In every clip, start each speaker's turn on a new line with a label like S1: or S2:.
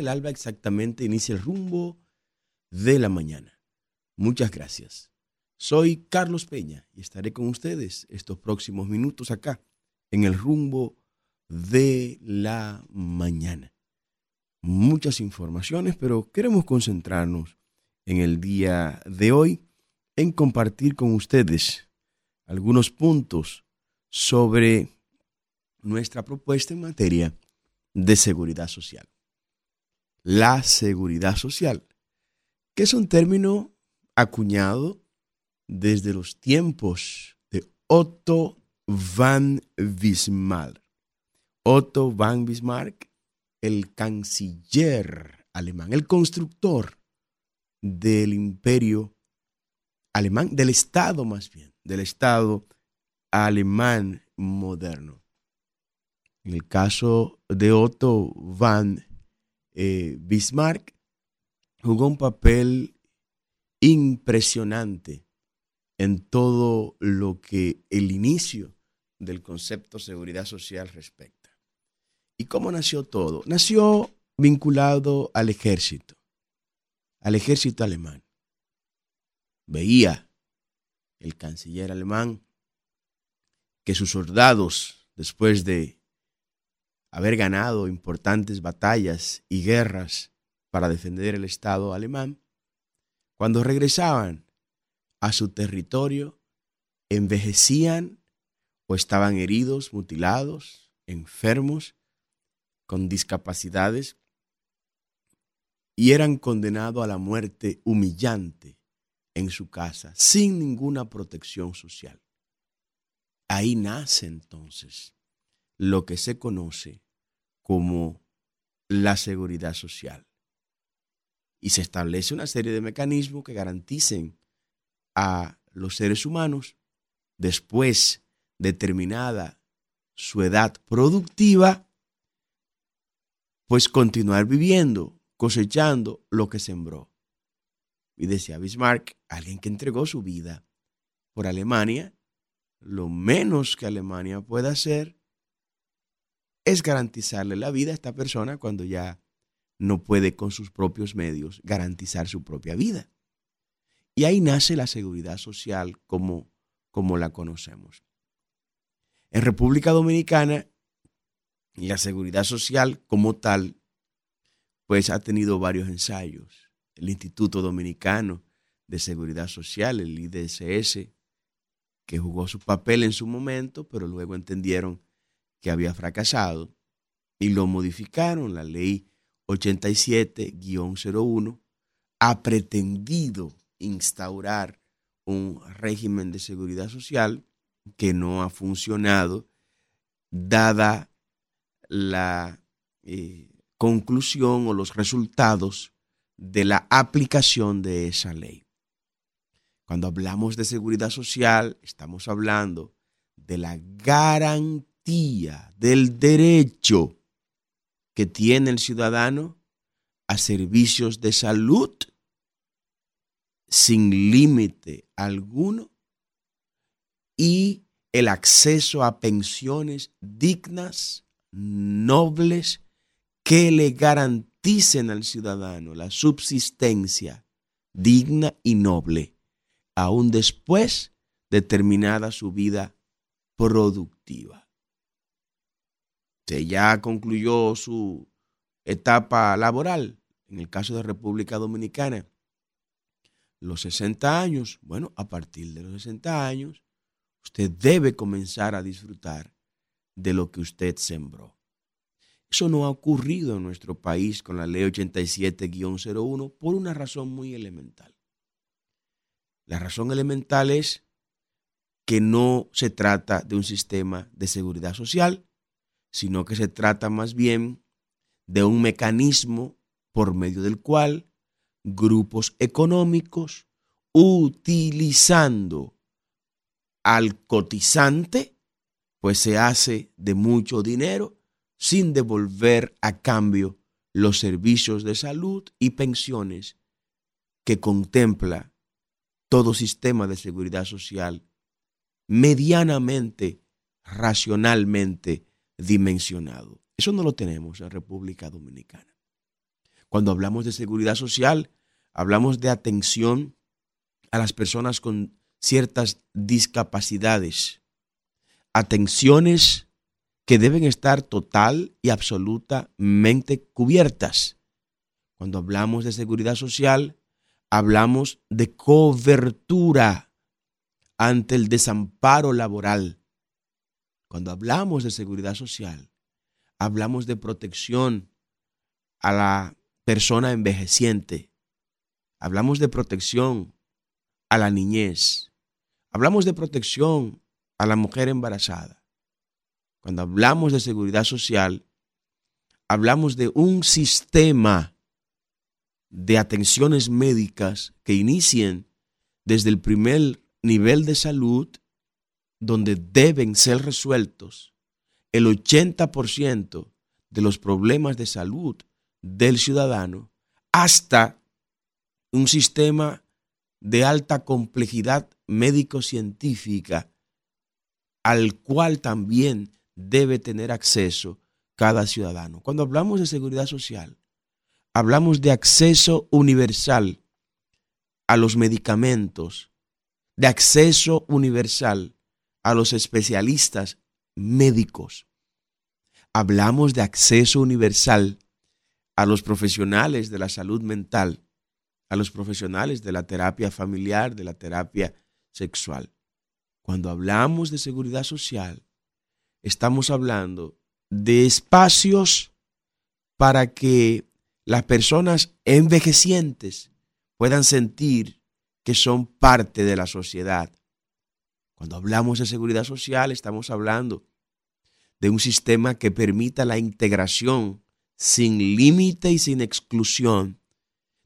S1: el alba exactamente inicia el rumbo de la mañana. Muchas gracias. Soy Carlos Peña y estaré con ustedes estos próximos minutos acá en el rumbo de la mañana. Muchas informaciones, pero queremos concentrarnos en el día de hoy en compartir con ustedes algunos puntos sobre nuestra propuesta en materia de seguridad social. La seguridad social, que es un término acuñado desde los tiempos de Otto van Bismarck. Otto van Bismarck, el canciller alemán, el constructor del imperio alemán, del Estado más bien, del Estado alemán moderno. En el caso de Otto van eh, Bismarck, jugó un papel impresionante en todo lo que el inicio del concepto seguridad social respecta. ¿Y cómo nació todo? Nació vinculado al ejército, al ejército alemán. Veía el canciller alemán que sus soldados, después de haber ganado importantes batallas y guerras para defender el Estado alemán, cuando regresaban a su territorio, envejecían o estaban heridos, mutilados, enfermos, con discapacidades, y eran condenados a la muerte humillante en su casa, sin ninguna protección social. Ahí nace entonces lo que se conoce como la seguridad social. Y se establece una serie de mecanismos que garanticen a los seres humanos, después determinada su edad productiva, pues continuar viviendo, cosechando lo que sembró. Y decía Bismarck, alguien que entregó su vida por Alemania, lo menos que Alemania pueda hacer es garantizarle la vida a esta persona cuando ya no puede con sus propios medios garantizar su propia vida. Y ahí nace la seguridad social como, como la conocemos. En República Dominicana, la seguridad social como tal, pues ha tenido varios ensayos. El Instituto Dominicano de Seguridad Social, el IDSS, que jugó su papel en su momento, pero luego entendieron que había fracasado y lo modificaron. La ley 87-01 ha pretendido instaurar un régimen de seguridad social que no ha funcionado, dada la eh, conclusión o los resultados de la aplicación de esa ley. Cuando hablamos de seguridad social, estamos hablando de la garantía del derecho que tiene el ciudadano a servicios de salud sin límite alguno y el acceso a pensiones dignas, nobles, que le garanticen al ciudadano la subsistencia digna y noble aún después de terminada su vida productiva. Se ya concluyó su etapa laboral, en el caso de República Dominicana, los 60 años, bueno, a partir de los 60 años, usted debe comenzar a disfrutar de lo que usted sembró. Eso no ha ocurrido en nuestro país con la ley 87-01 por una razón muy elemental. La razón elemental es que no se trata de un sistema de seguridad social, sino que se trata más bien de un mecanismo por medio del cual grupos económicos utilizando al cotizante, pues se hace de mucho dinero sin devolver a cambio los servicios de salud y pensiones que contempla todo sistema de seguridad social medianamente, racionalmente dimensionado. Eso no lo tenemos en República Dominicana. Cuando hablamos de seguridad social, hablamos de atención a las personas con ciertas discapacidades, atenciones que deben estar total y absolutamente cubiertas. Cuando hablamos de seguridad social, hablamos de cobertura ante el desamparo laboral. Cuando hablamos de seguridad social, hablamos de protección a la persona envejeciente. Hablamos de protección a la niñez. Hablamos de protección a la mujer embarazada. Cuando hablamos de seguridad social, hablamos de un sistema de atenciones médicas que inicien desde el primer nivel de salud, donde deben ser resueltos el 80% de los problemas de salud del ciudadano, hasta un sistema de alta complejidad médico-científica al cual también debe tener acceso cada ciudadano. Cuando hablamos de seguridad social, hablamos de acceso universal a los medicamentos, de acceso universal a los especialistas médicos. Hablamos de acceso universal a los profesionales de la salud mental, a los profesionales de la terapia familiar, de la terapia sexual. Cuando hablamos de seguridad social, estamos hablando de espacios para que las personas envejecientes puedan sentir que son parte de la sociedad. Cuando hablamos de seguridad social, estamos hablando de un sistema que permita la integración sin límite y sin exclusión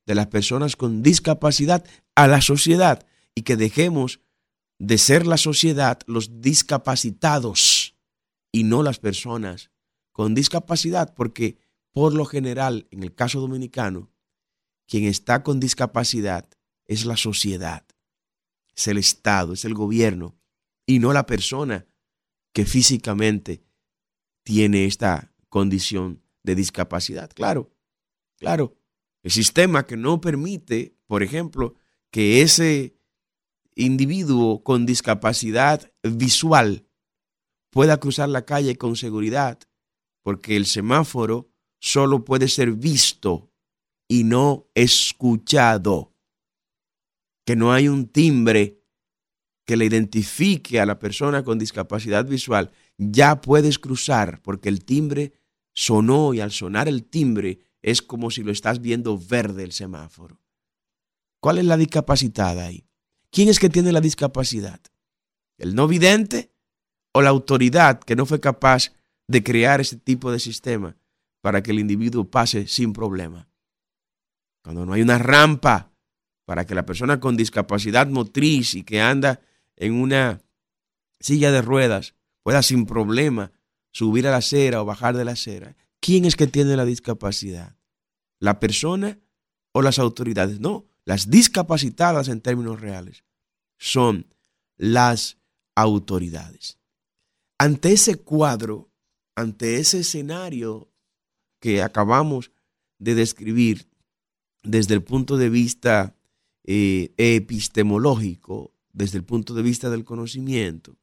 S1: de las personas con discapacidad a la sociedad y que dejemos de ser la sociedad los discapacitados y no las personas con discapacidad, porque por lo general, en el caso dominicano, quien está con discapacidad es la sociedad, es el Estado, es el gobierno y no la persona que físicamente tiene esta condición de discapacidad. Claro, claro. El sistema que no permite, por ejemplo, que ese individuo con discapacidad visual pueda cruzar la calle con seguridad, porque el semáforo solo puede ser visto y no escuchado. Que no hay un timbre que le identifique a la persona con discapacidad visual, ya puedes cruzar porque el timbre sonó y al sonar el timbre es como si lo estás viendo verde el semáforo. ¿Cuál es la discapacitada ahí? ¿Quién es que tiene la discapacidad? ¿El no vidente o la autoridad que no fue capaz de crear ese tipo de sistema para que el individuo pase sin problema? Cuando no hay una rampa para que la persona con discapacidad motriz y que anda en una silla de ruedas pueda sin problema subir a la acera o bajar de la acera. ¿Quién es que tiene la discapacidad? ¿La persona o las autoridades? No, las discapacitadas en términos reales son las autoridades. Ante ese cuadro, ante ese escenario que acabamos de describir desde el punto de vista eh, epistemológico, desde el punto de vista del conocimiento,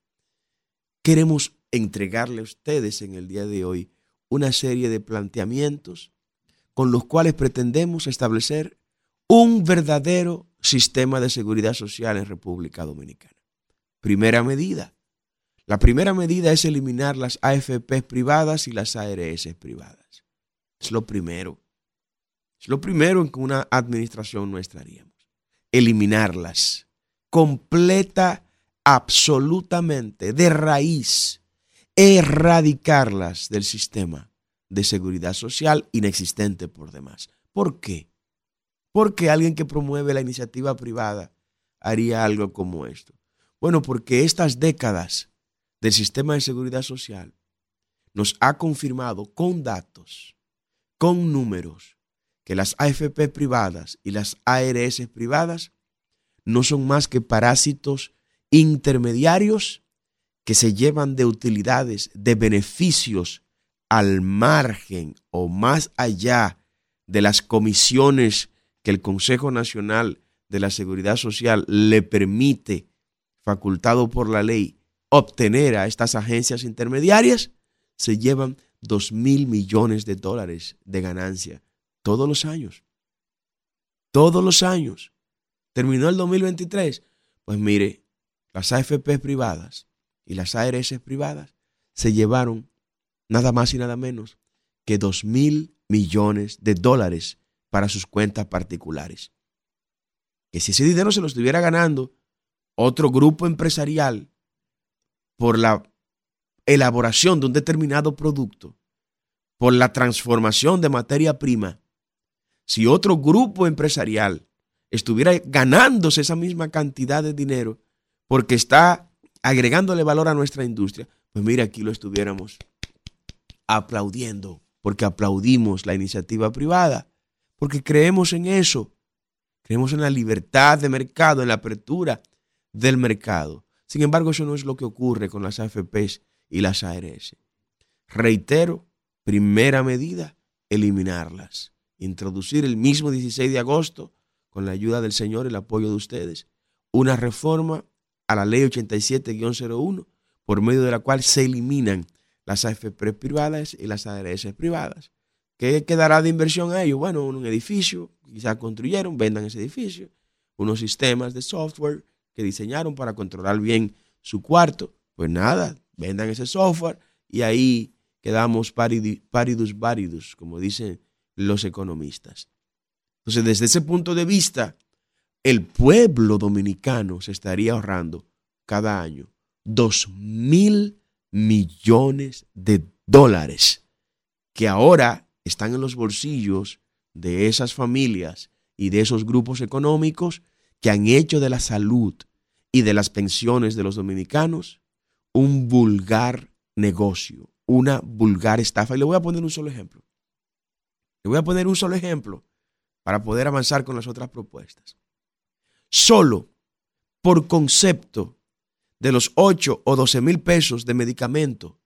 S1: queremos entregarle a ustedes en el día de hoy una serie de planteamientos con los cuales pretendemos establecer un verdadero sistema de seguridad social en República Dominicana. Primera medida. La primera medida es eliminar las AFP privadas y las ARS privadas. Es lo primero. Es lo primero en que una administración nuestra haríamos. Eliminarlas completa, absolutamente, de raíz, erradicarlas del sistema de seguridad social inexistente por demás. ¿Por qué? Porque alguien que promueve la iniciativa privada haría algo como esto. Bueno, porque estas décadas del sistema de seguridad social nos ha confirmado con datos, con números, que las AFP privadas y las ARS privadas no son más que parásitos intermediarios que se llevan de utilidades, de beneficios al margen o más allá de las comisiones que el Consejo Nacional de la Seguridad Social le permite, facultado por la ley, obtener a estas agencias intermediarias, se llevan 2 mil millones de dólares de ganancia todos los años. Todos los años. Terminó el 2023. Pues mire, las AFP privadas y las ARS privadas se llevaron nada más y nada menos que 2 mil millones de dólares para sus cuentas particulares. Que si ese dinero se lo estuviera ganando otro grupo empresarial por la elaboración de un determinado producto, por la transformación de materia prima, si otro grupo empresarial estuviera ganándose esa misma cantidad de dinero porque está agregándole valor a nuestra industria, pues mira, aquí lo estuviéramos aplaudiendo, porque aplaudimos la iniciativa privada, porque creemos en eso, creemos en la libertad de mercado, en la apertura del mercado. Sin embargo, eso no es lo que ocurre con las AFPs y las ARS. Reitero, primera medida, eliminarlas. Introducir el mismo 16 de agosto, con la ayuda del Señor y el apoyo de ustedes, una reforma a la ley 87-01, por medio de la cual se eliminan las AFP privadas y las ARS privadas. ¿Qué quedará de inversión a ellos? Bueno, un edificio, quizás construyeron, vendan ese edificio, unos sistemas de software que diseñaron para controlar bien su cuarto. Pues nada, vendan ese software y ahí quedamos paridus varidus, como dicen los economistas. Entonces, desde ese punto de vista, el pueblo dominicano se estaría ahorrando cada año dos mil millones de dólares que ahora están en los bolsillos de esas familias y de esos grupos económicos que han hecho de la salud y de las pensiones de los dominicanos un vulgar negocio, una vulgar estafa. Y le voy a poner un solo ejemplo. Le voy a poner un solo ejemplo para poder avanzar con las otras propuestas. Solo por concepto de los 8 o 12 mil pesos de medicamento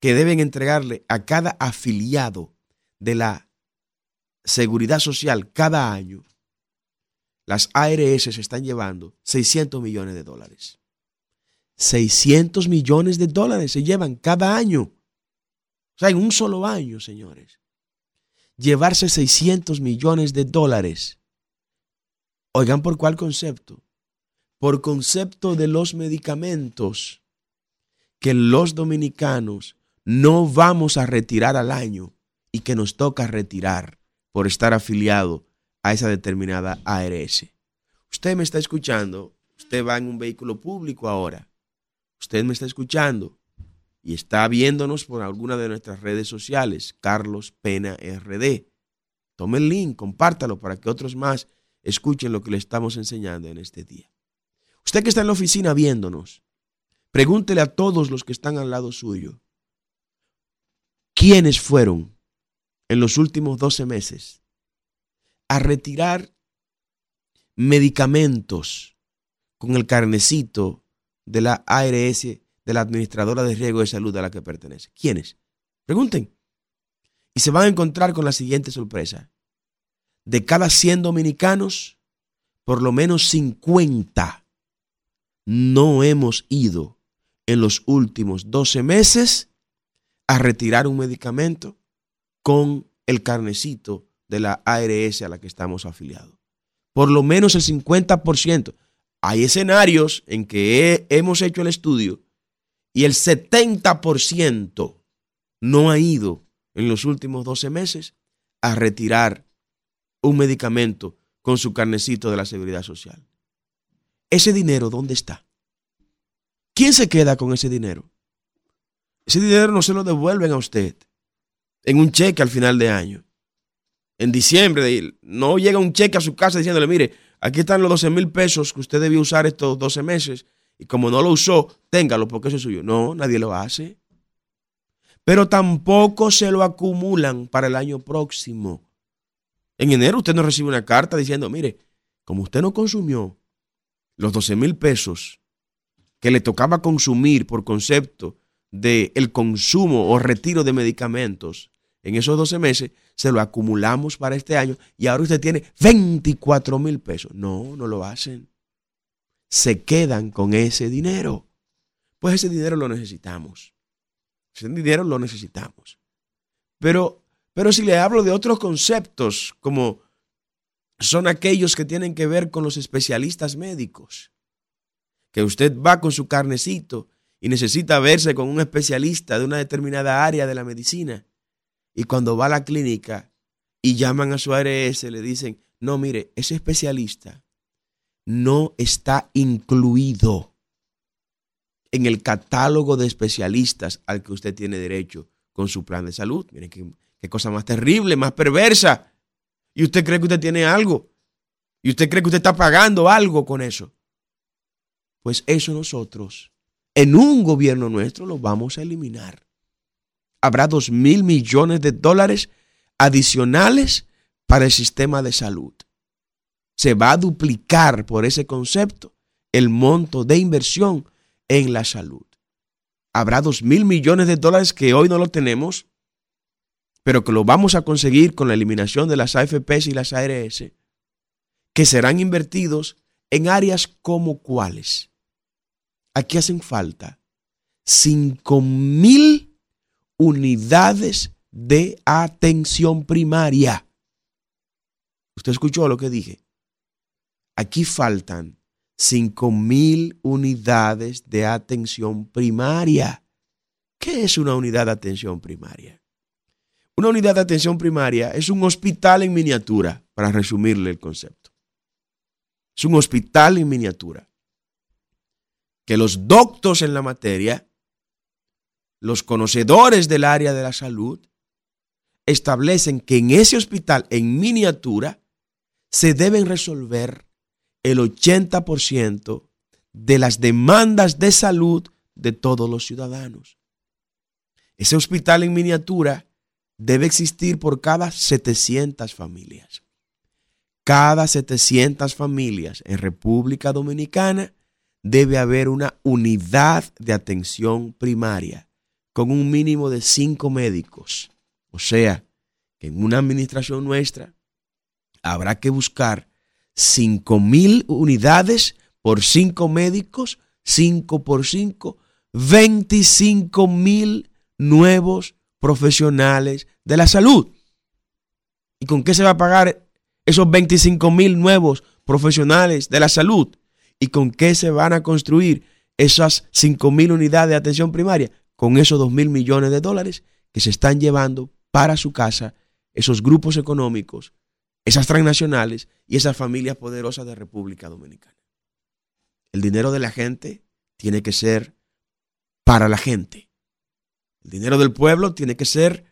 S1: que deben entregarle a cada afiliado de la seguridad social cada año, las ARS se están llevando 600 millones de dólares. 600 millones de dólares se llevan cada año. O sea, en un solo año, señores. Llevarse 600 millones de dólares. Oigan, ¿por cuál concepto? Por concepto de los medicamentos que los dominicanos no vamos a retirar al año y que nos toca retirar por estar afiliado a esa determinada ARS. Usted me está escuchando, usted va en un vehículo público ahora, usted me está escuchando y está viéndonos por alguna de nuestras redes sociales, Carlos Pena RD. Tome el link, compártalo para que otros más escuchen lo que le estamos enseñando en este día. Usted que está en la oficina viéndonos, pregúntele a todos los que están al lado suyo, ¿quiénes fueron en los últimos 12 meses a retirar medicamentos con el carnecito de la ARS, de la Administradora de Riesgo de Salud a la que pertenece. ¿Quiénes? Pregunten. Y se van a encontrar con la siguiente sorpresa. De cada 100 dominicanos, por lo menos 50 no hemos ido en los últimos 12 meses a retirar un medicamento con el carnecito de la ARS a la que estamos afiliados. Por lo menos el 50%. Hay escenarios en que hemos hecho el estudio y el 70% no ha ido en los últimos 12 meses a retirar un medicamento con su carnecito de la seguridad social. ¿Ese dinero dónde está? ¿Quién se queda con ese dinero? Ese dinero no se lo devuelven a usted en un cheque al final de año en diciembre, no llega un cheque a su casa diciéndole, mire, aquí están los 12 mil pesos que usted debió usar estos 12 meses y como no lo usó, téngalo porque eso es suyo. No, nadie lo hace. Pero tampoco se lo acumulan para el año próximo. En enero usted no recibe una carta diciendo, mire, como usted no consumió los 12 mil pesos que le tocaba consumir por concepto de el consumo o retiro de medicamentos en esos 12 meses, se lo acumulamos para este año y ahora usted tiene 24 mil pesos. No, no lo hacen. Se quedan con ese dinero. Pues ese dinero lo necesitamos. Ese dinero lo necesitamos. Pero, pero si le hablo de otros conceptos, como son aquellos que tienen que ver con los especialistas médicos, que usted va con su carnecito y necesita verse con un especialista de una determinada área de la medicina. Y cuando va a la clínica y llaman a su ARS, le dicen, no, mire, ese especialista no está incluido en el catálogo de especialistas al que usted tiene derecho con su plan de salud. Miren qué, qué cosa más terrible, más perversa. Y usted cree que usted tiene algo. Y usted cree que usted está pagando algo con eso. Pues eso nosotros, en un gobierno nuestro, lo vamos a eliminar. Habrá dos mil millones de dólares adicionales para el sistema de salud. Se va a duplicar por ese concepto el monto de inversión en la salud. Habrá dos mil millones de dólares que hoy no lo tenemos, pero que lo vamos a conseguir con la eliminación de las AFPs y las ARS, que serán invertidos en áreas como cuáles aquí hacen falta 5 mil unidades de atención primaria. ¿Usted escuchó lo que dije? Aquí faltan 5 mil unidades de atención primaria. ¿Qué es una unidad de atención primaria? Una unidad de atención primaria es un hospital en miniatura, para resumirle el concepto. Es un hospital en miniatura que los doctos en la materia, los conocedores del área de la salud, establecen que en ese hospital en miniatura se deben resolver el 80% de las demandas de salud de todos los ciudadanos. Ese hospital en miniatura debe existir por cada 700 familias. Cada 700 familias en República Dominicana debe haber una unidad de atención primaria con un mínimo de cinco médicos. O sea, que en una administración nuestra habrá que buscar cinco mil unidades por cinco médicos, cinco por cinco, 25 mil nuevos profesionales de la salud. ¿Y con qué se va a pagar esos 25 mil nuevos profesionales de la salud? ¿Y con qué se van a construir esas 5 mil unidades de atención primaria? Con esos 2 mil millones de dólares que se están llevando para su casa esos grupos económicos, esas transnacionales y esas familias poderosas de República Dominicana. El dinero de la gente tiene que ser para la gente. El dinero del pueblo tiene que ser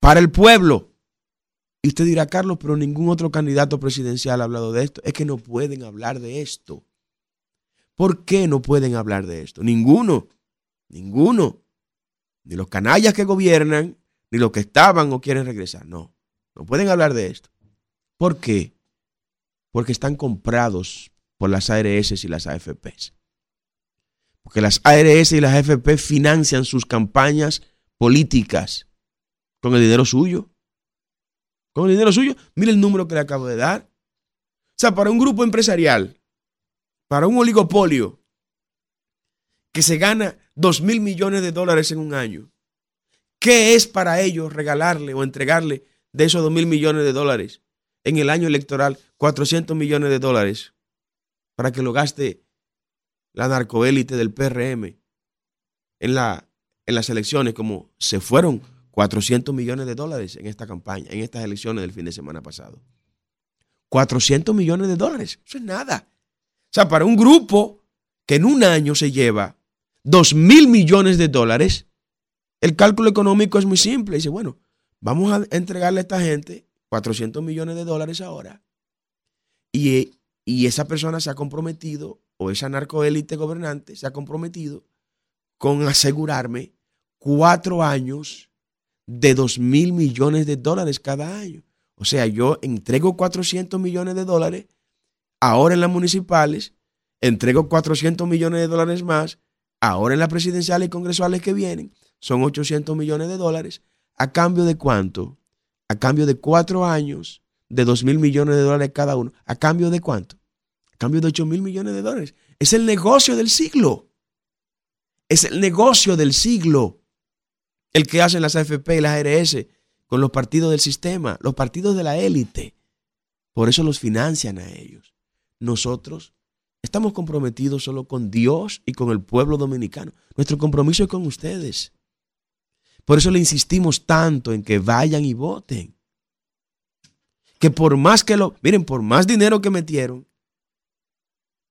S1: para el pueblo. Y usted dirá, Carlos, pero ningún otro candidato presidencial ha hablado de esto. Es que no pueden hablar de esto. ¿Por qué no pueden hablar de esto? Ninguno, ninguno. Ni los canallas que gobiernan, ni los que estaban o quieren regresar. No, no pueden hablar de esto. ¿Por qué? Porque están comprados por las ARS y las AFPs. Porque las ARS y las AFP financian sus campañas políticas con el dinero suyo. Con el dinero suyo. Mire el número que le acabo de dar. O sea, para un grupo empresarial para un oligopolio que se gana 2 mil millones de dólares en un año, ¿qué es para ellos regalarle o entregarle de esos 2 mil millones de dólares en el año electoral 400 millones de dólares para que lo gaste la narcoélite del PRM en, la, en las elecciones, como se fueron 400 millones de dólares en esta campaña, en estas elecciones del fin de semana pasado? 400 millones de dólares, eso es nada. O sea, para un grupo que en un año se lleva 2 mil millones de dólares, el cálculo económico es muy simple. Dice, bueno, vamos a entregarle a esta gente 400 millones de dólares ahora. Y, y esa persona se ha comprometido, o esa narcoélite gobernante se ha comprometido con asegurarme cuatro años de 2 mil millones de dólares cada año. O sea, yo entrego 400 millones de dólares ahora en las municipales, entrego 400 millones de dólares más, ahora en las presidenciales y congresuales que vienen, son 800 millones de dólares. ¿A cambio de cuánto? A cambio de cuatro años, de dos mil millones de dólares cada uno. ¿A cambio de cuánto? A cambio de ocho mil millones de dólares. Es el negocio del siglo. Es el negocio del siglo. El que hacen las AFP y las ARS con los partidos del sistema, los partidos de la élite. Por eso los financian a ellos. Nosotros estamos comprometidos solo con Dios y con el pueblo dominicano. Nuestro compromiso es con ustedes. Por eso le insistimos tanto en que vayan y voten. Que por más que lo, miren, por más dinero que metieron,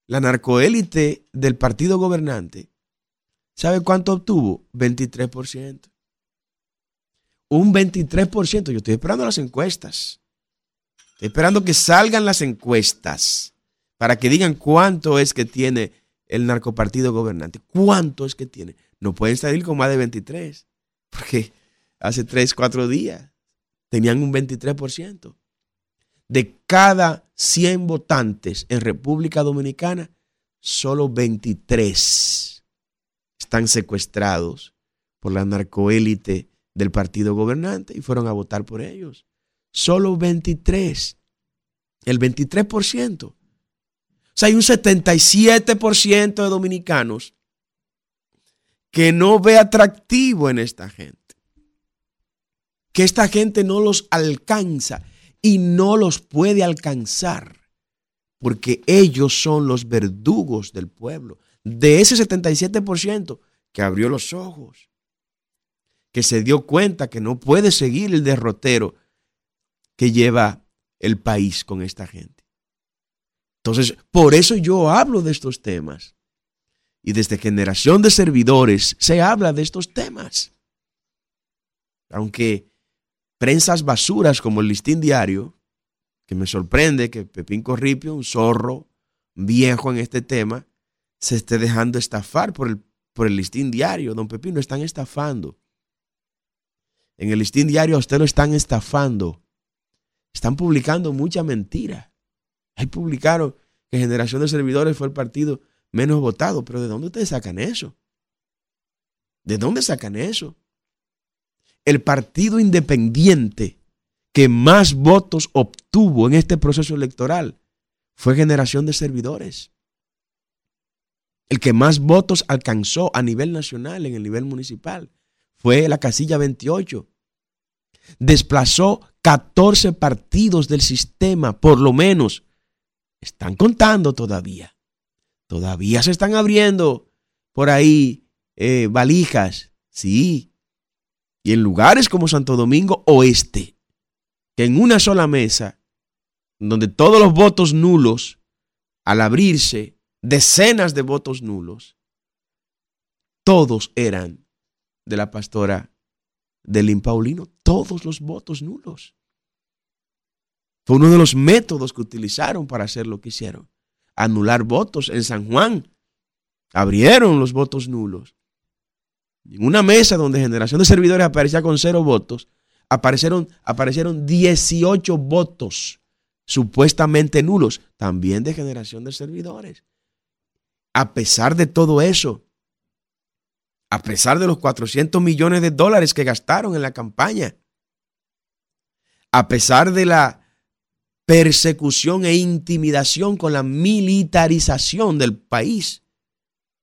S1: la narcoélite del partido gobernante, ¿sabe cuánto obtuvo? 23%. Un 23%. Yo estoy esperando las encuestas. Estoy esperando que salgan las encuestas para que digan cuánto es que tiene el narcopartido gobernante. ¿Cuánto es que tiene? No pueden salir con más de 23, porque hace 3, 4 días tenían un 23%. De cada 100 votantes en República Dominicana, solo 23 están secuestrados por la narcoélite del partido gobernante y fueron a votar por ellos. Solo 23. El 23%. O sea, hay un 77% de dominicanos que no ve atractivo en esta gente. Que esta gente no los alcanza y no los puede alcanzar. Porque ellos son los verdugos del pueblo. De ese 77% que abrió los ojos, que se dio cuenta que no puede seguir el derrotero que lleva el país con esta gente. Entonces, por eso yo hablo de estos temas. Y desde generación de servidores se habla de estos temas. Aunque prensas basuras como el listín diario, que me sorprende que Pepín Corripio, un zorro viejo en este tema, se esté dejando estafar por el, por el listín diario. Don Pepín lo están estafando. En el listín diario a usted lo están estafando. Están publicando mucha mentira. Ahí publicaron que Generación de Servidores fue el partido menos votado. Pero ¿de dónde ustedes sacan eso? ¿De dónde sacan eso? El partido independiente que más votos obtuvo en este proceso electoral fue Generación de Servidores. El que más votos alcanzó a nivel nacional, en el nivel municipal, fue la casilla 28. Desplazó 14 partidos del sistema, por lo menos. Están contando todavía. Todavía se están abriendo por ahí eh, valijas. Sí. Y en lugares como Santo Domingo Oeste, que en una sola mesa, donde todos los votos nulos, al abrirse, decenas de votos nulos, todos eran de la pastora del Paulino, todos los votos nulos. Fue uno de los métodos que utilizaron para hacer lo que hicieron. Anular votos en San Juan. Abrieron los votos nulos. En una mesa donde generación de servidores aparecía con cero votos, aparecieron, aparecieron 18 votos supuestamente nulos, también de generación de servidores. A pesar de todo eso, a pesar de los 400 millones de dólares que gastaron en la campaña, a pesar de la persecución e intimidación con la militarización del país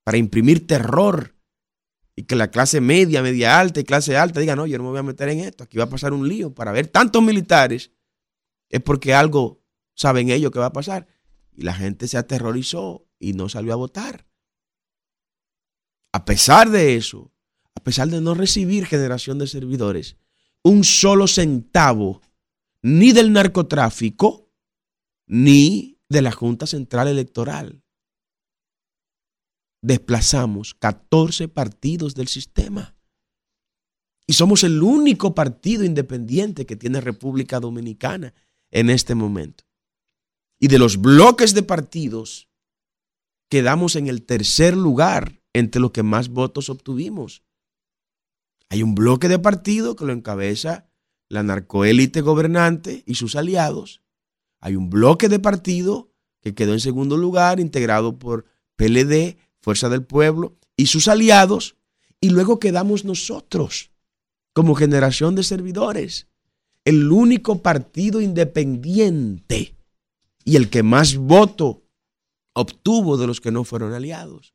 S1: para imprimir terror y que la clase media, media alta y clase alta digan, no, yo no me voy a meter en esto, aquí va a pasar un lío para ver tantos militares, es porque algo saben ellos que va a pasar. Y la gente se aterrorizó y no salió a votar. A pesar de eso, a pesar de no recibir generación de servidores, un solo centavo ni del narcotráfico ni de la Junta Central Electoral. Desplazamos 14 partidos del sistema. Y somos el único partido independiente que tiene República Dominicana en este momento. Y de los bloques de partidos, quedamos en el tercer lugar entre los que más votos obtuvimos. Hay un bloque de partido que lo encabeza la narcoélite gobernante y sus aliados. Hay un bloque de partido que quedó en segundo lugar, integrado por PLD, Fuerza del Pueblo y sus aliados. Y luego quedamos nosotros, como generación de servidores. El único partido independiente y el que más voto obtuvo de los que no fueron aliados.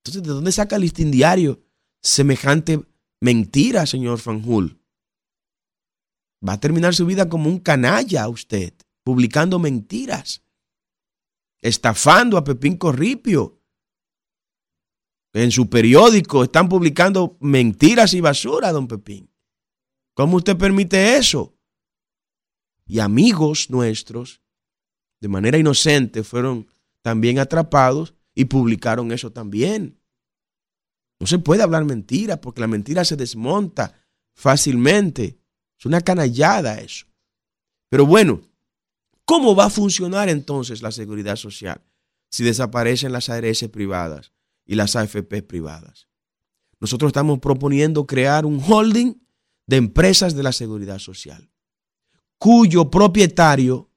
S1: Entonces, ¿de dónde saca el listín diario semejante mentira, señor Fanjul? Va a terminar su vida como un canalla usted, publicando mentiras, estafando a Pepín Corripio. En su periódico están publicando mentiras y basura, don Pepín. ¿Cómo usted permite eso? Y amigos nuestros, de manera inocente, fueron también atrapados y publicaron eso también. No se puede hablar mentira porque la mentira se desmonta fácilmente. Es una canallada eso. Pero bueno, ¿cómo va a funcionar entonces la seguridad social si desaparecen las ARS privadas y las AFP privadas? Nosotros estamos proponiendo crear un holding de empresas de la seguridad social, cuyo propietario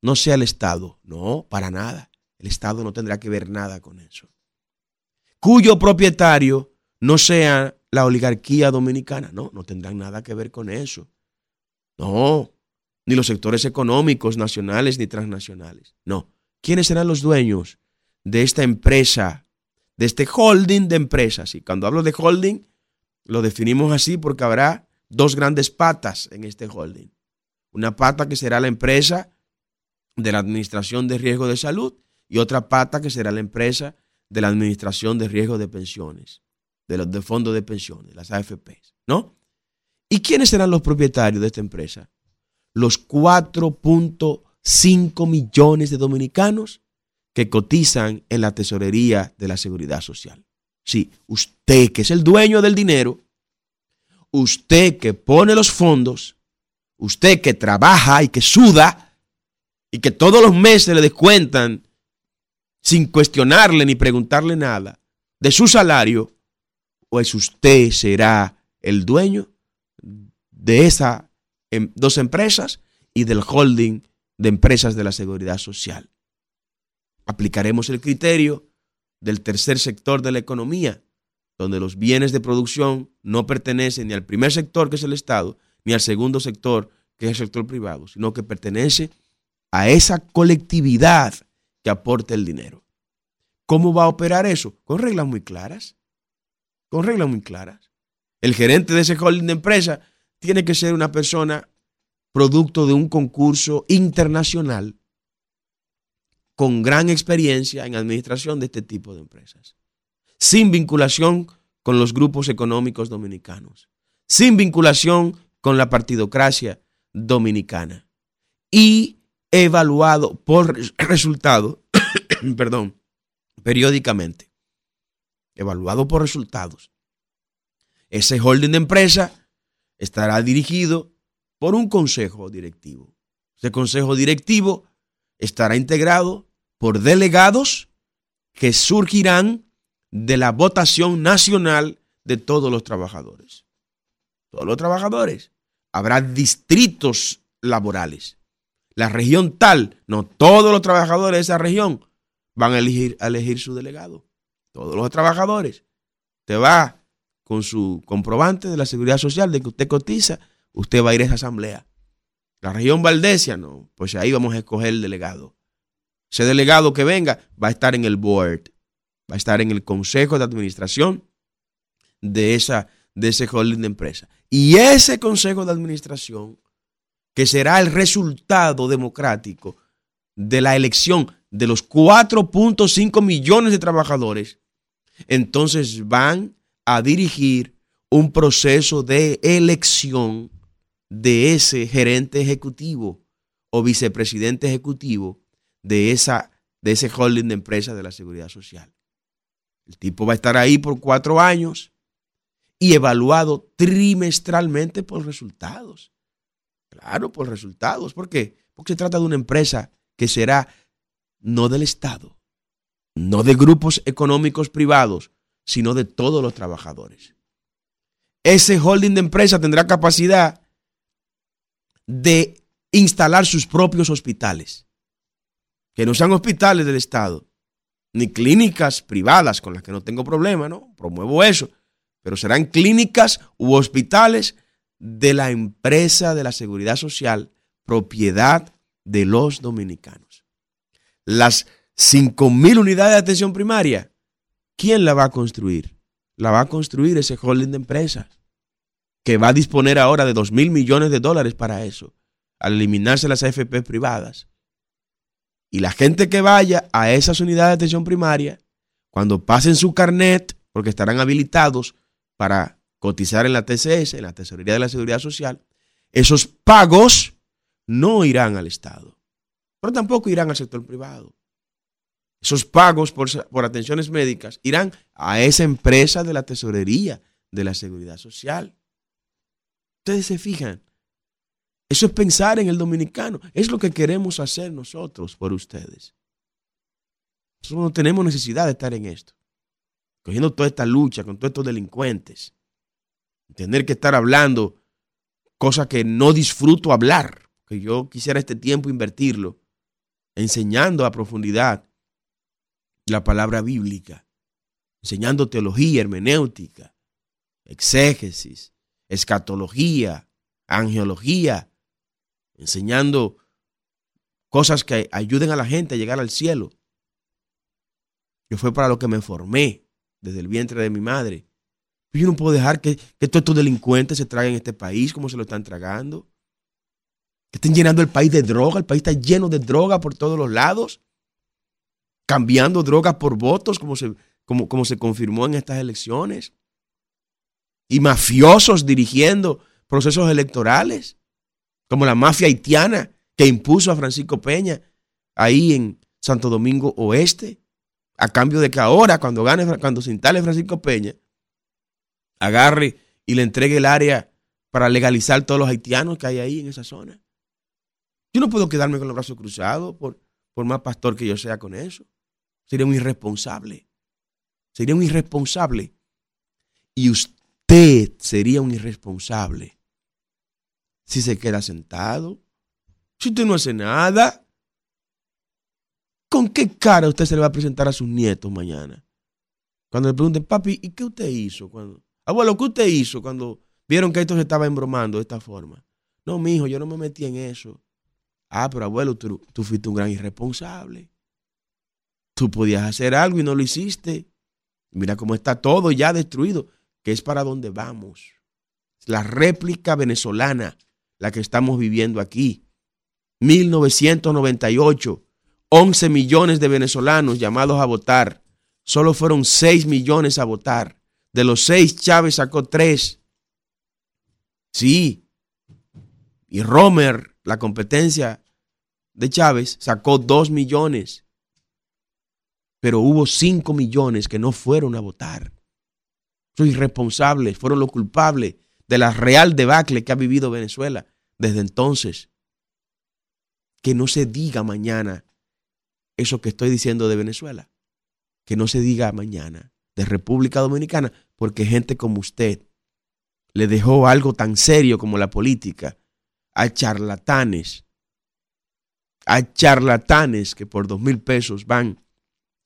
S1: no sea el Estado. No, para nada. El Estado no tendrá que ver nada con eso. Cuyo propietario no sea la oligarquía dominicana. No, no tendrán nada que ver con eso. No, ni los sectores económicos nacionales ni transnacionales. No. ¿Quiénes serán los dueños de esta empresa, de este holding de empresas? Y cuando hablo de holding, lo definimos así porque habrá dos grandes patas en este holding. Una pata que será la empresa de la Administración de Riesgo de Salud y otra pata que será la empresa de la Administración de Riesgo de Pensiones de los de fondos de pensiones, las AFPs, ¿no? ¿Y quiénes serán los propietarios de esta empresa? Los 4.5 millones de dominicanos que cotizan en la tesorería de la seguridad social. Sí, usted que es el dueño del dinero, usted que pone los fondos, usted que trabaja y que suda y que todos los meses le descuentan sin cuestionarle ni preguntarle nada de su salario, pues usted será el dueño de esas em, dos empresas y del holding de empresas de la seguridad social. Aplicaremos el criterio del tercer sector de la economía, donde los bienes de producción no pertenecen ni al primer sector, que es el Estado, ni al segundo sector, que es el sector privado, sino que pertenece a esa colectividad que aporta el dinero. ¿Cómo va a operar eso? Con reglas muy claras con reglas muy claras. El gerente de ese holding de empresa tiene que ser una persona producto de un concurso internacional con gran experiencia en administración de este tipo de empresas, sin vinculación con los grupos económicos dominicanos, sin vinculación con la partidocracia dominicana. Y evaluado por resultado, perdón, periódicamente evaluado por resultados. Ese holding de empresa estará dirigido por un consejo directivo. Ese consejo directivo estará integrado por delegados que surgirán de la votación nacional de todos los trabajadores. Todos los trabajadores. Habrá distritos laborales. La región tal, no todos los trabajadores de esa región van a elegir, a elegir su delegado todos los trabajadores. Usted va con su comprobante de la seguridad social de que usted cotiza, usted va a ir a esa asamblea. La región Valdesia, no, pues ahí vamos a escoger el delegado. Ese delegado que venga va a estar en el board, va a estar en el consejo de administración de, esa, de ese holding de empresa. Y ese consejo de administración, que será el resultado democrático de la elección de los 4.5 millones de trabajadores, entonces van a dirigir un proceso de elección de ese gerente ejecutivo o vicepresidente ejecutivo de, esa, de ese holding de empresa de la seguridad social. El tipo va a estar ahí por cuatro años y evaluado trimestralmente por resultados. Claro, por resultados. ¿Por qué? Porque se trata de una empresa que será no del Estado, no de grupos económicos privados, sino de todos los trabajadores. Ese holding de empresa tendrá capacidad de instalar sus propios hospitales, que no sean hospitales del Estado, ni clínicas privadas con las que no tengo problema, ¿no? Promuevo eso, pero serán clínicas u hospitales de la empresa de la seguridad social, propiedad de los dominicanos. Las 5.000 unidades de atención primaria, ¿quién la va a construir? La va a construir ese holding de empresas, que va a disponer ahora de 2.000 millones de dólares para eso, al eliminarse las AFP privadas. Y la gente que vaya a esas unidades de atención primaria, cuando pasen su carnet, porque estarán habilitados para cotizar en la TCS, en la Tesorería de la Seguridad Social, esos pagos no irán al Estado, pero tampoco irán al sector privado. Esos pagos por, por, atenciones médicas irán a esa empresa de la tesorería de la seguridad social. Ustedes se fijan, eso es pensar en el dominicano, es lo que queremos hacer nosotros por ustedes. Nosotros no tenemos necesidad de estar en esto. Cogiendo toda esta lucha con todos estos delincuentes, tener que estar hablando cosas que no disfruto hablar, que yo quisiera este tiempo invertirlo, enseñando a profundidad la palabra bíblica, enseñando teología, hermenéutica, exégesis, escatología, angeología, enseñando cosas que ayuden a la gente a llegar al cielo. Yo fue para lo que me formé desde el vientre de mi madre. Yo no puedo dejar que, todos estos delincuentes se traguen este país como se lo están tragando. Que estén llenando el país de droga. El país está lleno de droga por todos los lados. Cambiando droga por votos como se, como, como se confirmó en estas elecciones. Y mafiosos dirigiendo procesos electorales. Como la mafia haitiana que impuso a Francisco Peña ahí en Santo Domingo Oeste a cambio de que ahora, cuando gane, cuando se instale Francisco Peña, agarre y le entregue el área para legalizar todos los haitianos que hay ahí en esa zona. Yo no puedo quedarme con los brazos cruzados por, por más pastor que yo sea con eso. Sería un irresponsable. Sería un irresponsable. Y usted sería un irresponsable si se queda sentado. Si usted no hace nada. ¿Con qué cara usted se le va a presentar a sus nietos mañana? Cuando le pregunten, papi, ¿y qué usted hizo? Cuando, abuelo, ¿qué usted hizo cuando vieron que esto se estaba embromando de esta forma? No, mi hijo, yo no me metí en eso. Ah, pero abuelo, tú, tú fuiste un gran irresponsable. Tú podías hacer algo y no lo hiciste. Mira cómo está todo ya destruido, que es para donde vamos. La réplica venezolana, la que estamos viviendo aquí. 1998 11 millones de venezolanos llamados a votar. Solo fueron 6 millones a votar. De los 6, Chávez sacó 3. Sí. Y Romer, la competencia de Chávez, sacó 2 millones. Pero hubo 5 millones que no fueron a votar. Son irresponsables, fueron los culpables de la real debacle que ha vivido Venezuela desde entonces. Que no se diga mañana eso que estoy diciendo de Venezuela. Que no se diga mañana de República Dominicana, porque gente como usted le dejó algo tan serio como la política a charlatanes, a charlatanes que por dos mil pesos van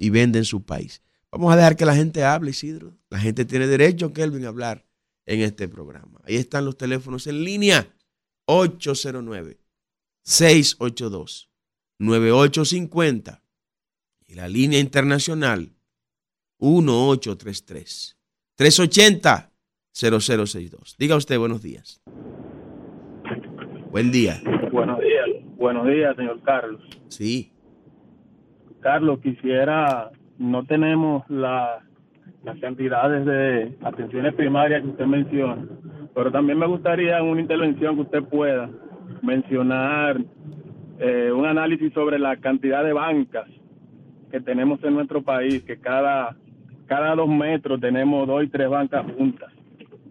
S1: y venden su país. Vamos a dejar que la gente hable, Isidro. La gente tiene derecho, Kelvin, a hablar en este programa. Ahí están los teléfonos en línea. 809 682 9850 y la línea internacional 1833 380 0062. Diga usted buenos días. Buen día.
S2: Buenos días. Buenos días, señor Carlos.
S1: Sí.
S2: Carlos, quisiera, no tenemos la, las cantidades de atenciones primarias que usted menciona, pero también me gustaría en una intervención que usted pueda mencionar eh, un análisis sobre la cantidad de bancas que tenemos en nuestro país, que cada, cada dos metros tenemos dos y tres bancas juntas.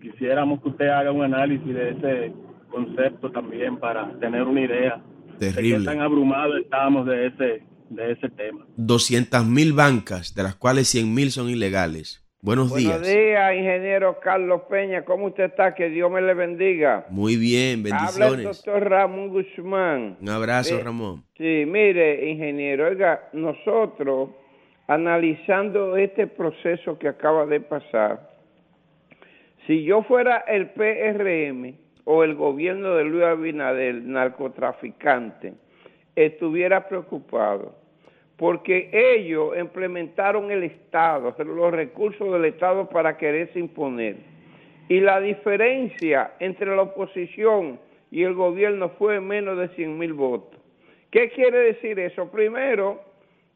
S2: Quisiéramos que usted haga un análisis de ese concepto también para tener una idea
S1: Terrible.
S2: de qué tan abrumados estamos de ese, de ese tema.
S1: 200 mil bancas, de las cuales 100 mil son ilegales. Buenos, días.
S3: Buenos días, ingeniero Carlos Peña. ¿Cómo usted está? Que Dios me le bendiga.
S1: Muy bien, bendiciones.
S3: Habla el doctor Ramón Guzmán.
S1: Un abrazo,
S3: Sí.
S1: Ramón.
S3: Sí, mire, ingeniero, oiga, nosotros analizando este proceso que acaba de pasar, Si yo fuera el PRM o el gobierno de Luis Abinader, narcotraficante, estuviera preocupado porque ellos implementaron el Estado, los recursos del Estado para quererse imponer. Y la diferencia entre la oposición y el gobierno fue menos de 100 mil votos. ¿Qué quiere decir eso? Primero,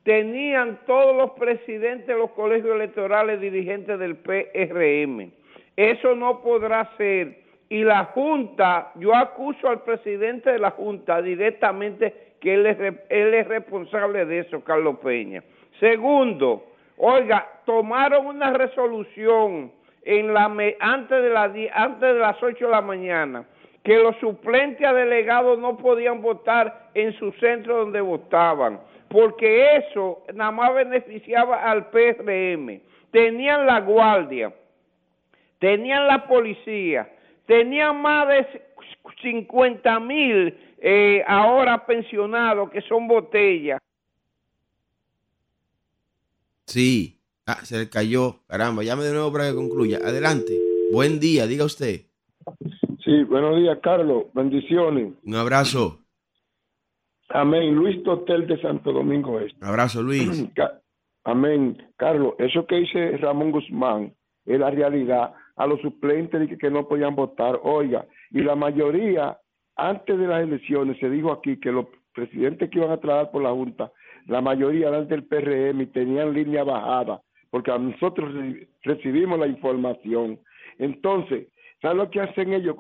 S3: tenían todos los presidentes de los colegios electorales dirigentes del PRM. Eso no podrá ser. Y la Junta, yo acuso al presidente de la Junta directamente que él es, responsable de eso, Carlos Peña. Segundo, oiga, tomaron una resolución en la antes de las antes de las 8 de la mañana que los suplentes a delegados no podían votar en su centro donde votaban, porque eso nada más beneficiaba al PRM. Tenían la guardia, tenían la policía, tenían más de 50 mil eh, ahora pensionados que son botellas.
S1: Sí, ah, se le cayó, caramba, llame de nuevo para que concluya. Adelante, buen día, diga usted.
S4: Sí, buenos días, Carlos, bendiciones.
S1: Un abrazo.
S4: Amén, Luis Totel de Santo Domingo Este.
S1: Un abrazo, Luis.
S4: Amén, Carlos, eso que dice Ramón Guzmán es la realidad. A los suplentes que, que no podían votar, oiga, y la mayoría antes de las elecciones se dijo aquí que los presidentes que iban a trabajar por la Junta, la mayoría eran del PRM tenían línea bajada, porque a nosotros recibimos la información. Entonces, ¿sabes lo que hacen ellos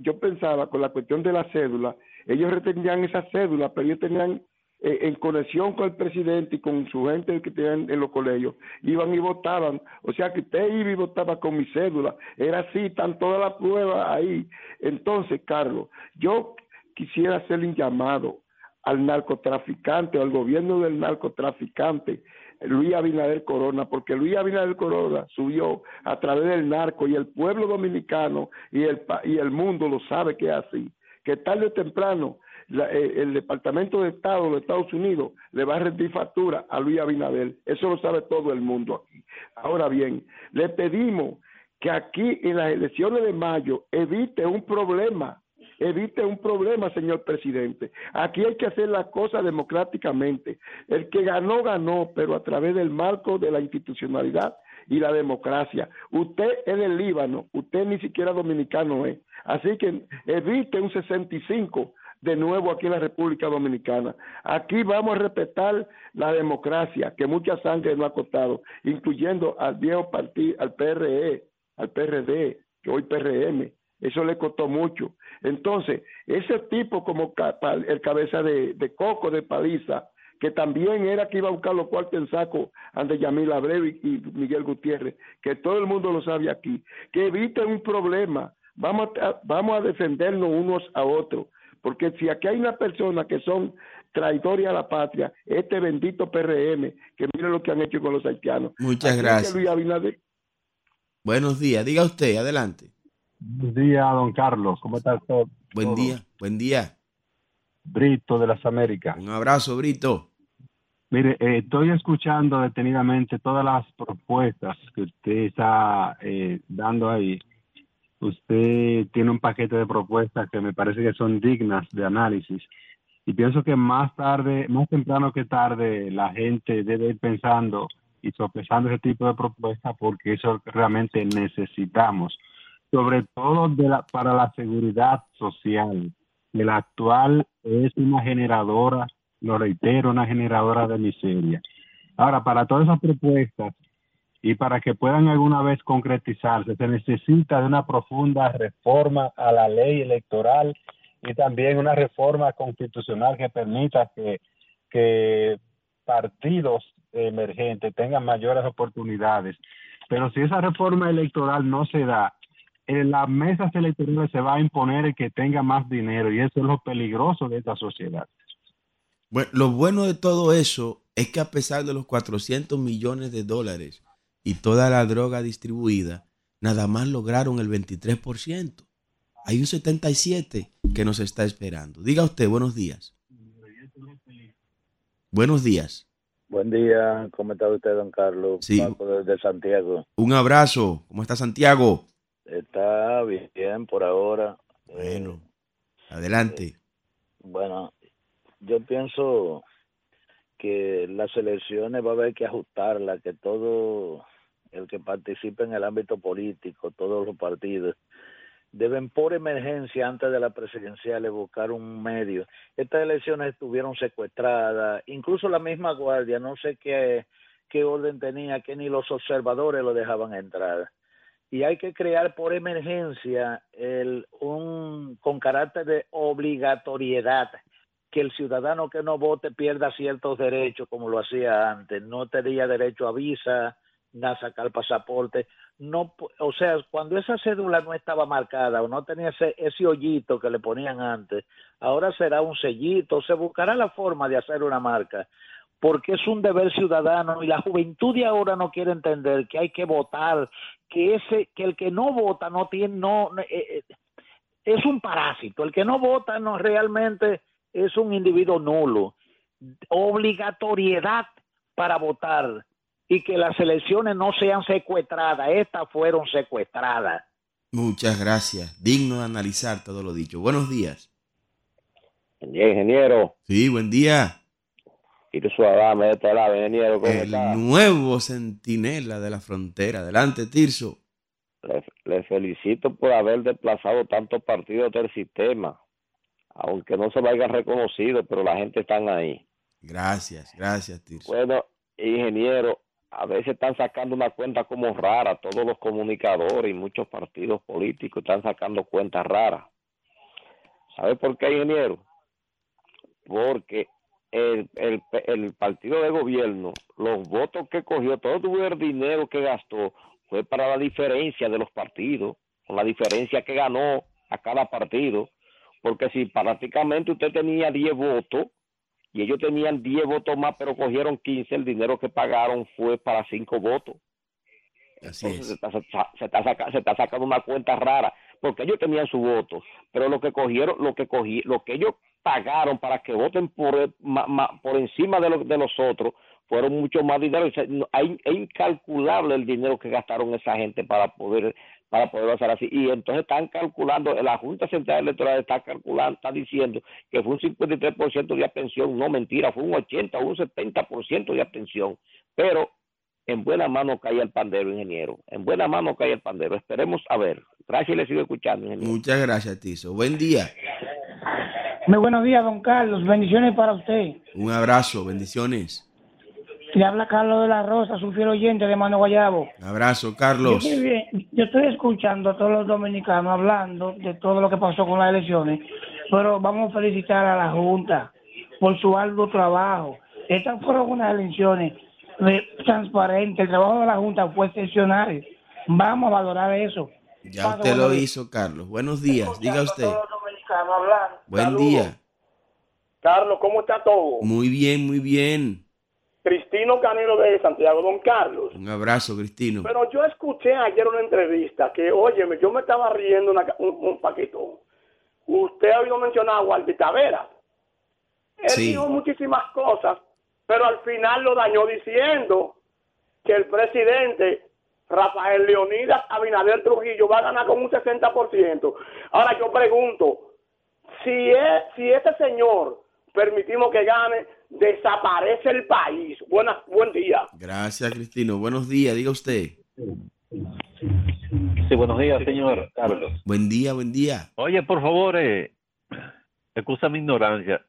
S4: Yo pensaba con la cuestión de la cédula, ellos retenían esa cédula, pero ellos tenían eh, en conexión con el presidente y con su gente que tenían en los colegios, iban y votaban. O sea que usted iba y votaba con mi cédula. Era así, están todas las pruebas ahí. Entonces, Carlos, yo quisiera hacerle un llamado al narcotraficante al gobierno del narcotraficante, Luis Abinader Corona, porque Luis Abinader Corona subió a través del narco y el pueblo dominicano y el, y el mundo lo sabe que es así, que tarde o temprano eh, el Departamento de Estado de los Estados Unidos le va a rendir factura a Luis Abinader. Eso lo sabe todo el mundo aquí. Ahora bien, le pedimos que aquí en las elecciones de mayo evite un problema evite un problema, señor presidente. Aquí hay que hacer las cosas democráticamente. El que ganó, ganó, pero a través del marco de la institucionalidad y la democracia. Usted es del Líbano, usted ni siquiera dominicano es. Así que evite un 65 de nuevo aquí en la República Dominicana. Aquí vamos a respetar la democracia que mucha sangre nos ha costado, incluyendo al viejo partido, al PRE, al PRD, que hoy PRM. Eso le costó mucho. Entonces, ese tipo como el cabeza de, coco de paliza, que también era que iba a buscar los cuartos en saco ante Yamil Abreu y, Miguel Gutiérrez, que todo el mundo lo sabe aquí, que eviten un problema. Vamos vamos a defendernos unos a otros. Porque si aquí hay una persona que son traidores a la patria, este bendito PRM, que mire lo que han hecho con los haitianos.
S1: Muchas gracias. Buenos días, diga usted, adelante.
S5: Buenos días, don Carlos, ¿cómo está todo?
S1: Buen día, buen día.
S5: Brito de las Américas.
S1: Un abrazo, Brito.
S5: Mire, eh, estoy escuchando detenidamente todas las propuestas que usted está eh, dando ahí usted tiene un paquete de propuestas que me parece que son dignas de análisis. Y pienso que más tarde, más temprano que tarde, la gente debe ir pensando y sopesando ese tipo de propuestas porque eso realmente necesitamos, sobre todo de la, para la seguridad social. El actual es una generadora, lo reitero, una generadora de miseria. Ahora, para todas esas propuestas, y para que puedan alguna vez concretizarse se necesita de una profunda reforma a la ley electoral y también una reforma constitucional que permita que, que partidos emergentes tengan mayores oportunidades. Pero si esa reforma electoral no se da, en las mesas electorales se va a imponer el que tenga más dinero y eso es lo peligroso de esta sociedad.
S1: Lo bueno de todo eso es que a pesar de los 400 millones de dólares y toda la droga distribuida, nada más lograron el 23%. Hay un 77% que nos está esperando. Diga usted, buenos días. Buenos días.
S6: Buen día, ¿cómo está usted, don Carlos?
S1: Sí.
S6: desde Santiago.
S1: Un abrazo, ¿cómo está Santiago?
S6: Está bien por ahora.
S1: Bueno, adelante.
S6: Bueno, yo pienso que las elecciones va a haber que ajustarlas, que todo el que participe en el ámbito político, todos los partidos, deben por emergencia antes de la presidencial buscar un medio. Estas elecciones estuvieron secuestradas, incluso la misma guardia, no sé qué, qué orden tenía, que ni los observadores lo dejaban entrar. Y hay que crear por emergencia el, un con carácter de obligatoriedad que el ciudadano que no vote pierda ciertos derechos como lo hacía antes, no tenía derecho a visa, a sacar pasaporte, no, o sea, cuando esa cédula no estaba marcada o no tenía ese, ese hoyito que le ponían antes, ahora será un sellito, se buscará la forma de hacer una marca, porque es un deber ciudadano y la juventud de ahora no quiere entender que hay que votar, que ese, que el que no vota no tiene, no, eh, eh, es un parásito, el que no vota no realmente es un individuo nulo, obligatoriedad para votar y que las elecciones no sean secuestradas. Estas fueron secuestradas.
S1: Muchas gracias. Digno de analizar todo lo dicho. Buenos días.
S7: Buen día, ingeniero.
S1: Sí, buen día.
S7: Tirso Adame de este lado, ingeniero. ¿cómo
S1: El
S7: está?
S1: nuevo centinela de la frontera. Adelante, Tirso.
S7: Le, le felicito por haber desplazado tantos partidos del sistema. Aunque no se vayan reconocidos, pero la gente están ahí.
S1: Gracias, gracias, Tirso.
S7: Bueno, ingeniero, a veces están sacando una cuenta como rara, todos los comunicadores y muchos partidos políticos están sacando cuentas raras. ¿Sabe por qué, ingeniero? Porque el, el, el partido de gobierno, los votos que cogió, todo el dinero que gastó fue para la diferencia de los partidos, con la diferencia que ganó a cada partido. Porque si prácticamente usted tenía 10 votos, y ellos tenían 10 votos más, pero cogieron 15, el dinero que pagaron fue para 5 votos.
S1: Así
S7: Entonces se
S1: es.
S7: está, se, está saca- se está sacando una cuenta rara, porque ellos tenían su voto, pero lo que cogieron, lo que cogí, lo que ellos pagaron para que voten por, por encima de, lo- de los otros fueron mucho más dinero. Es incalculable el dinero que gastaron esa gente para poder para poder hacer así. Y entonces están calculando, la Junta Central Electoral está calculando, está diciendo que fue un 53% de abstención. No, mentira, fue un 80 o un 70% de abstención. Pero en buena mano cae el pandero, ingeniero. En buena mano cae el pandero. Esperemos a ver. Gracias y le sigo escuchando, ingeniero.
S1: Muchas gracias, Tirso. Buen día.
S8: Muy buenos días, don Carlos. Bendiciones para usted.
S1: Un abrazo, bendiciones.
S8: Le habla Carlos de la Rosa, su fiel oyente de Mano Guayabo.
S1: Un abrazo,
S8: Yo
S1: Carlos.
S8: estoy, bien- yo estoy escuchando a todos los dominicanos hablando de todo lo que pasó con las elecciones, pero vamos a felicitar a la Junta por su arduo trabajo. Estas fueron unas elecciones transparentes. El trabajo de la Junta fue excepcional. Vamos a valorar eso.
S1: Ya
S8: Paso,
S1: usted lo hizo, Carlos. Buenos días, diga usted. Buen
S8: Saludos.
S1: día.
S9: Carlos, ¿cómo está todo?
S1: Muy bien, muy bien.
S9: Cristino Canelo de Santiago, don Carlos.
S1: Un abrazo, Cristino.
S9: Pero yo escuché ayer una entrevista que, óyeme, yo me estaba riendo una ca- un, un paquito. Usted ha oído mencionar a Walter Tavera. Él
S1: Sí.
S9: dijo muchísimas cosas, pero al final lo dañó diciendo que el presidente Rafael Leonidas Abinader Trujillo va a ganar con un 60%. Ahora yo pregunto, si, es, si este señor permitimos que gane, desaparece el país. Buenas, buen día.
S1: Gracias, Cristino. Buenos días, diga usted.
S10: Sí, buenos días, señor Carlos.
S1: Buen día, buen día.
S10: Oye, por favor, eh, excusa mi ignorancia.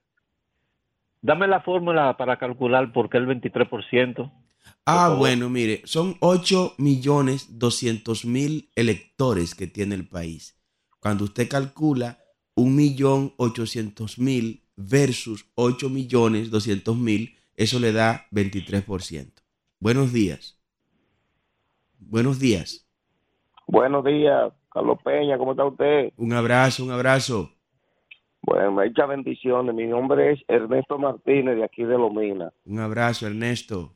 S10: Dame la fórmula para calcular por qué el 23%.
S1: Ah,
S10: favor.
S1: bueno, mire, son 8 millones 200 mil electores que tiene el país. Cuando usted calcula un millón 800 mil versus 8 millones 200 mil, eso le da 23%. Buenos días. Buenos días.
S7: Buenos días, Carlos Peña, ¿cómo está usted?
S1: Un abrazo, un abrazo.
S7: Bueno, me echa bendiciones. Mi nombre es Ernesto Martínez de aquí de Lomina.
S1: Un abrazo, Ernesto.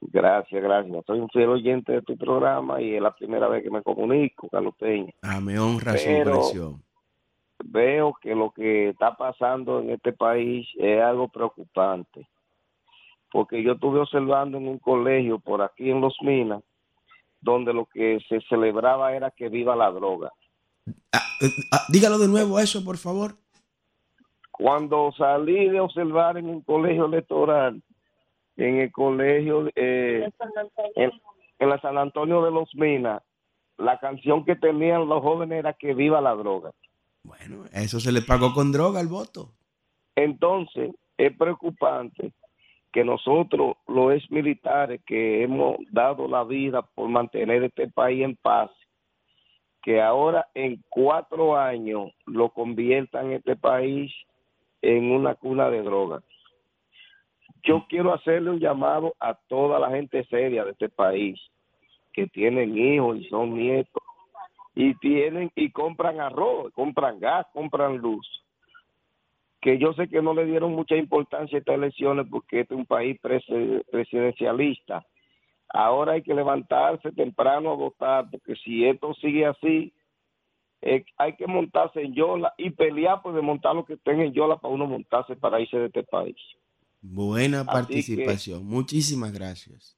S7: Gracias, gracias. Soy un fiel oyente de tu programa y es la primera vez que me comunico, Carlos Peña.
S1: Ah, me honra su
S7: Pero-
S1: colección.
S7: Veo que lo que está pasando en este país es algo preocupante. Porque yo estuve observando en un colegio por aquí en Los Minas
S11: donde lo que se celebraba era que viva la droga.
S1: Ah, eh, ah, dígalo de nuevo eso, por favor.
S11: Cuando salí de observar en un colegio electoral, en el colegio, eh, en, en la San Antonio de los Minas, la canción que tenían los jóvenes era que viva la droga.
S1: Bueno, eso se le pagó con droga al voto.
S11: Entonces, es preocupante que nosotros, los ex militares que hemos dado la vida por mantener este país en paz, que ahora en cuatro años lo conviertan este país en una cuna de drogas. Yo quiero hacerle un llamado a toda la gente seria de este país que tienen hijos y son nietos y tienen y compran arroz, compran gas, compran luz. Que yo sé que no le dieron mucha importancia a estas elecciones porque este es un país presidencialista. Ahora hay que levantarse temprano a votar porque si esto sigue así, eh, hay que montarse en Yola y pelear por montar lo que estén en Yola para uno montarse para irse de este país.
S1: Buena participación. Muchísimas gracias.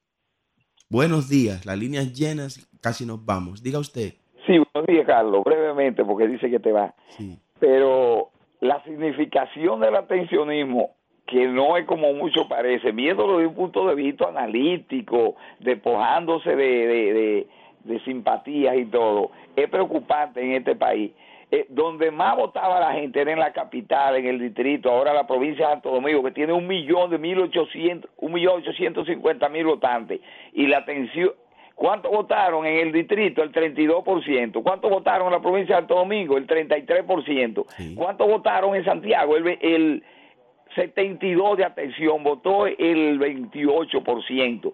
S1: Buenos días. Las líneas llenas, casi nos vamos. Diga usted.
S12: Sí, buenos días, Carlos. Brevemente, porque dice que te va.
S1: Sí.
S12: Pero la significación del atencionismo, que no es como mucho parece, viéndolo desde un punto de vista analítico, despojándose de, de, de, de simpatías y todo, es preocupante en este país. Eh, donde más votaba la gente era en la capital, en el distrito, ahora la provincia de Santo Domingo, que tiene un millón de mil ochocientos, un millón ochocientos cincuenta mil votantes, y la atención, ¿cuánto votaron en el distrito? El 32%. ¿Cuánto votaron en la provincia de Santo Domingo? El 33%. Sí. ¿Cuánto votaron en Santiago? El, el 72% de atención, votó el 28%.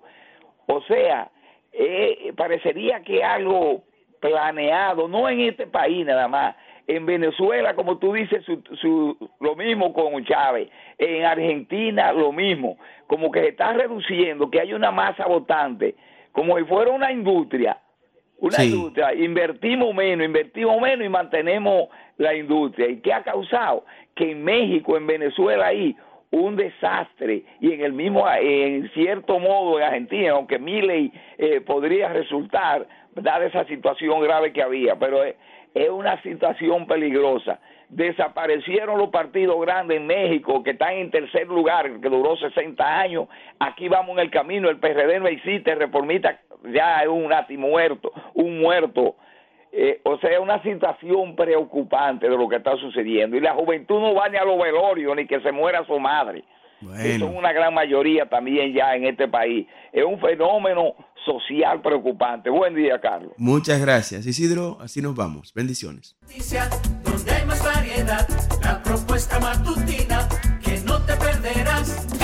S12: O sea, eh, parecería que algo planeado, no en este país nada más, en Venezuela, como tú dices, su, su, lo mismo con Chávez, en Argentina lo mismo, como que se está reduciendo, que hay una masa votante, como si fuera una industria, una sí. industria, invertimos menos, invertimos menos y mantenemos la industria. ¿Y qué ha causado? Que en México, en Venezuela ahí, un desastre y en el mismo, en cierto modo en Argentina, aunque Miley eh, podría resultar dada esa situación grave que había, pero es, es una situación peligrosa. Desaparecieron los partidos grandes en México, que están en tercer lugar, que duró 60 años. Aquí vamos en el camino, el PRD no existe, el reformista ya es un nati muerto, un muerto. Eh, o sea, es una situación preocupante de lo que está sucediendo. Y la juventud no va ni a los velorios, ni que se muera su madre. Bueno. Que son una gran mayoría también ya en este país. Es un fenómeno social preocupante. Buen día, Carlos.
S1: Muchas gracias. Isidro, así nos vamos. Bendiciones.
S13: Donde hay más variedad, la propuesta matutina que no te perderás